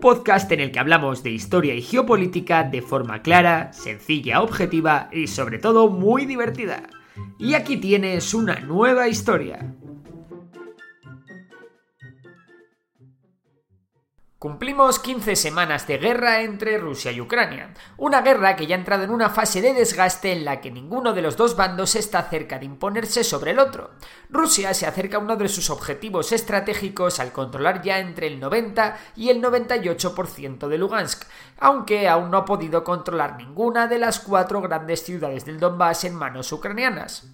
podcast en el que hablamos de historia y geopolítica de forma clara, sencilla, objetiva y sobre todo muy divertida. Y aquí tienes una nueva historia. Cumplimos 15 semanas de guerra entre Rusia y Ucrania, una guerra que ya ha entrado en una fase de desgaste en la que ninguno de los dos bandos está cerca de imponerse sobre el otro. Rusia se acerca a uno de sus objetivos estratégicos al controlar ya entre el 90 y el 98% de Lugansk, aunque aún no ha podido controlar ninguna de las cuatro grandes ciudades del Donbass en manos ucranianas.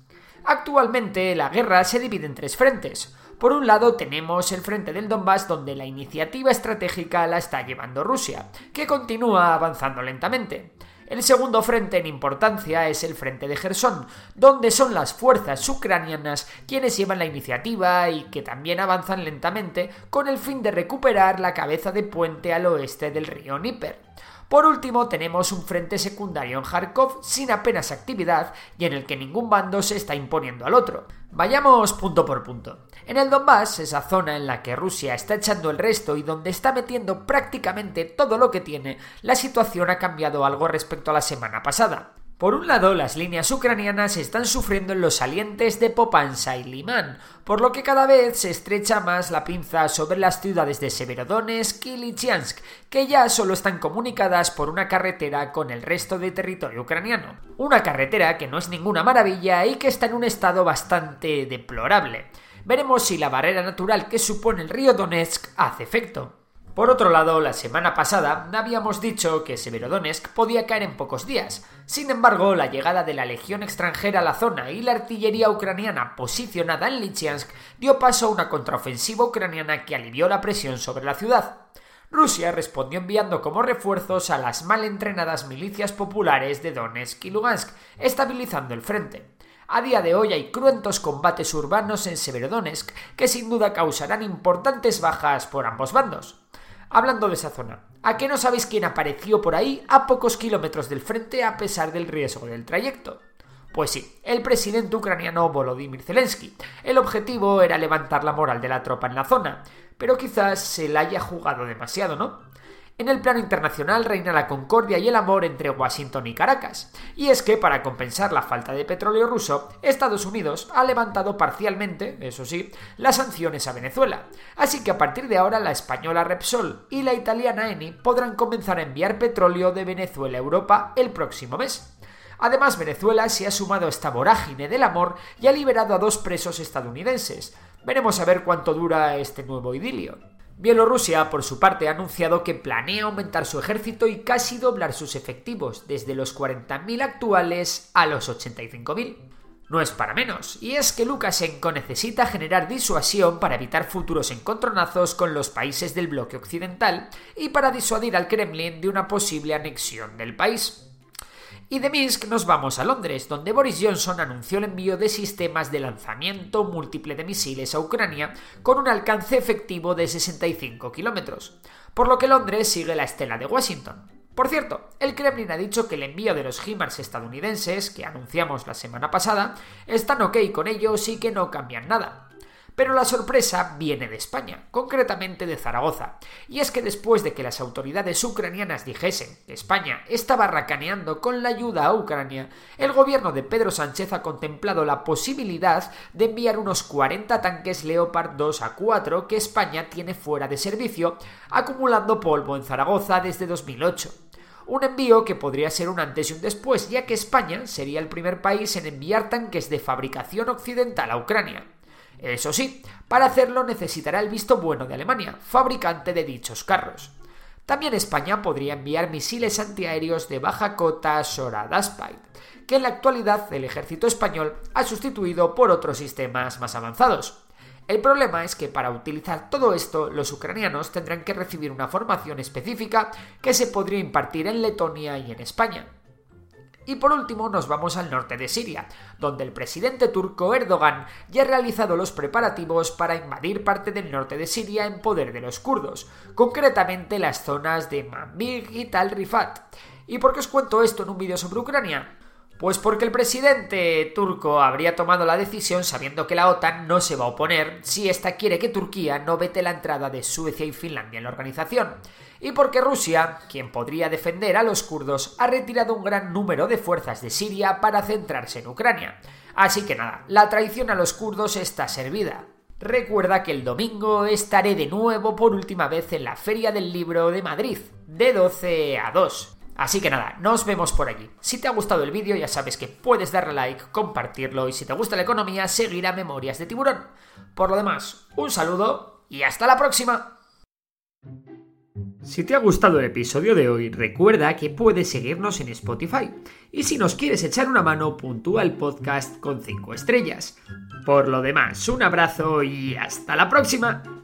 Actualmente la guerra se divide en tres frentes. Por un lado tenemos el frente del Donbass donde la iniciativa estratégica la está llevando Rusia, que continúa avanzando lentamente. El segundo frente en importancia es el frente de Gerson, donde son las fuerzas ucranianas quienes llevan la iniciativa y que también avanzan lentamente con el fin de recuperar la cabeza de puente al oeste del río Níper. Por último, tenemos un frente secundario en Kharkov sin apenas actividad y en el que ningún bando se está imponiendo al otro. Vayamos punto por punto. En el Donbass, esa zona en la que Rusia está echando el resto y donde está metiendo prácticamente todo lo que tiene, la situación ha cambiado algo respecto a la semana pasada. Por un lado, las líneas ucranianas están sufriendo en los salientes de Popansa y Limán, por lo que cada vez se estrecha más la pinza sobre las ciudades de Severodonetsk y Lysychansk, que ya solo están comunicadas por una carretera con el resto de territorio ucraniano. Una carretera que no es ninguna maravilla y que está en un estado bastante deplorable. Veremos si la barrera natural que supone el río Donetsk hace efecto. Por otro lado, la semana pasada habíamos dicho que Severodonetsk podía caer en pocos días. Sin embargo, la llegada de la legión extranjera a la zona y la artillería ucraniana posicionada en Lysychansk dio paso a una contraofensiva ucraniana que alivió la presión sobre la ciudad. Rusia respondió enviando como refuerzos a las mal entrenadas milicias populares de Donetsk y Lugansk, estabilizando el frente. A día de hoy hay cruentos combates urbanos en Severodonetsk que sin duda causarán importantes bajas por ambos bandos. Hablando de esa zona, ¿a qué no sabéis quién apareció por ahí a pocos kilómetros del frente a pesar del riesgo del trayecto? Pues sí, el presidente ucraniano Volodymyr Zelensky. El objetivo era levantar la moral de la tropa en la zona, pero quizás se la haya jugado demasiado, ¿no? En el plano internacional reina la concordia y el amor entre Washington y Caracas. Y es que, para compensar la falta de petróleo ruso, Estados Unidos ha levantado parcialmente, eso sí, las sanciones a Venezuela. Así que a partir de ahora la española Repsol y la italiana Eni podrán comenzar a enviar petróleo de Venezuela a Europa el próximo mes. Además, Venezuela se ha sumado a esta vorágine del amor y ha liberado a dos presos estadounidenses. Veremos a ver cuánto dura este nuevo idilio. Bielorrusia, por su parte, ha anunciado que planea aumentar su ejército y casi doblar sus efectivos, desde los 40.000 actuales a los 85.000. No es para menos, y es que Lukashenko necesita generar disuasión para evitar futuros encontronazos con los países del bloque occidental y para disuadir al Kremlin de una posible anexión del país. Y de Minsk nos vamos a Londres, donde Boris Johnson anunció el envío de sistemas de lanzamiento múltiple de misiles a Ucrania con un alcance efectivo de 65 kilómetros, por lo que Londres sigue la estela de Washington. Por cierto, el Kremlin ha dicho que el envío de los HIMARS estadounidenses, que anunciamos la semana pasada, están ok con ellos y que no cambian nada. Pero la sorpresa viene de España, concretamente de Zaragoza. Y es que después de que las autoridades ucranianas dijesen que España estaba racaneando con la ayuda a Ucrania, el gobierno de Pedro Sánchez ha contemplado la posibilidad de enviar unos 40 tanques Leopard 2 a 4 que España tiene fuera de servicio, acumulando polvo en Zaragoza desde 2008 un envío que podría ser un antes y un después, ya que España sería el primer país en enviar tanques de fabricación occidental a Ucrania. Eso sí, para hacerlo necesitará el visto bueno de Alemania, fabricante de dichos carros. También España podría enviar misiles antiaéreos de baja cota Sorad que en la actualidad el ejército español ha sustituido por otros sistemas más avanzados. El problema es que para utilizar todo esto, los ucranianos tendrán que recibir una formación específica que se podría impartir en Letonia y en España. Y por último nos vamos al norte de Siria, donde el presidente turco Erdogan ya ha realizado los preparativos para invadir parte del norte de Siria en poder de los kurdos, concretamente las zonas de Manbij y Tal Rifat. ¿Y por qué os cuento esto en un vídeo sobre Ucrania? Pues porque el presidente turco habría tomado la decisión sabiendo que la OTAN no se va a oponer si ésta quiere que Turquía no vete la entrada de Suecia y Finlandia en la organización. Y porque Rusia, quien podría defender a los kurdos, ha retirado un gran número de fuerzas de Siria para centrarse en Ucrania. Así que nada, la traición a los kurdos está servida. Recuerda que el domingo estaré de nuevo por última vez en la Feria del Libro de Madrid, de 12 a 2. Así que nada, nos vemos por allí. Si te ha gustado el vídeo ya sabes que puedes darle like, compartirlo y si te gusta la economía seguir a Memorias de Tiburón. Por lo demás, un saludo y hasta la próxima. Si te ha gustado el episodio de hoy, recuerda que puedes seguirnos en Spotify. Y si nos quieres echar una mano, puntúa el podcast con 5 estrellas. Por lo demás, un abrazo y hasta la próxima.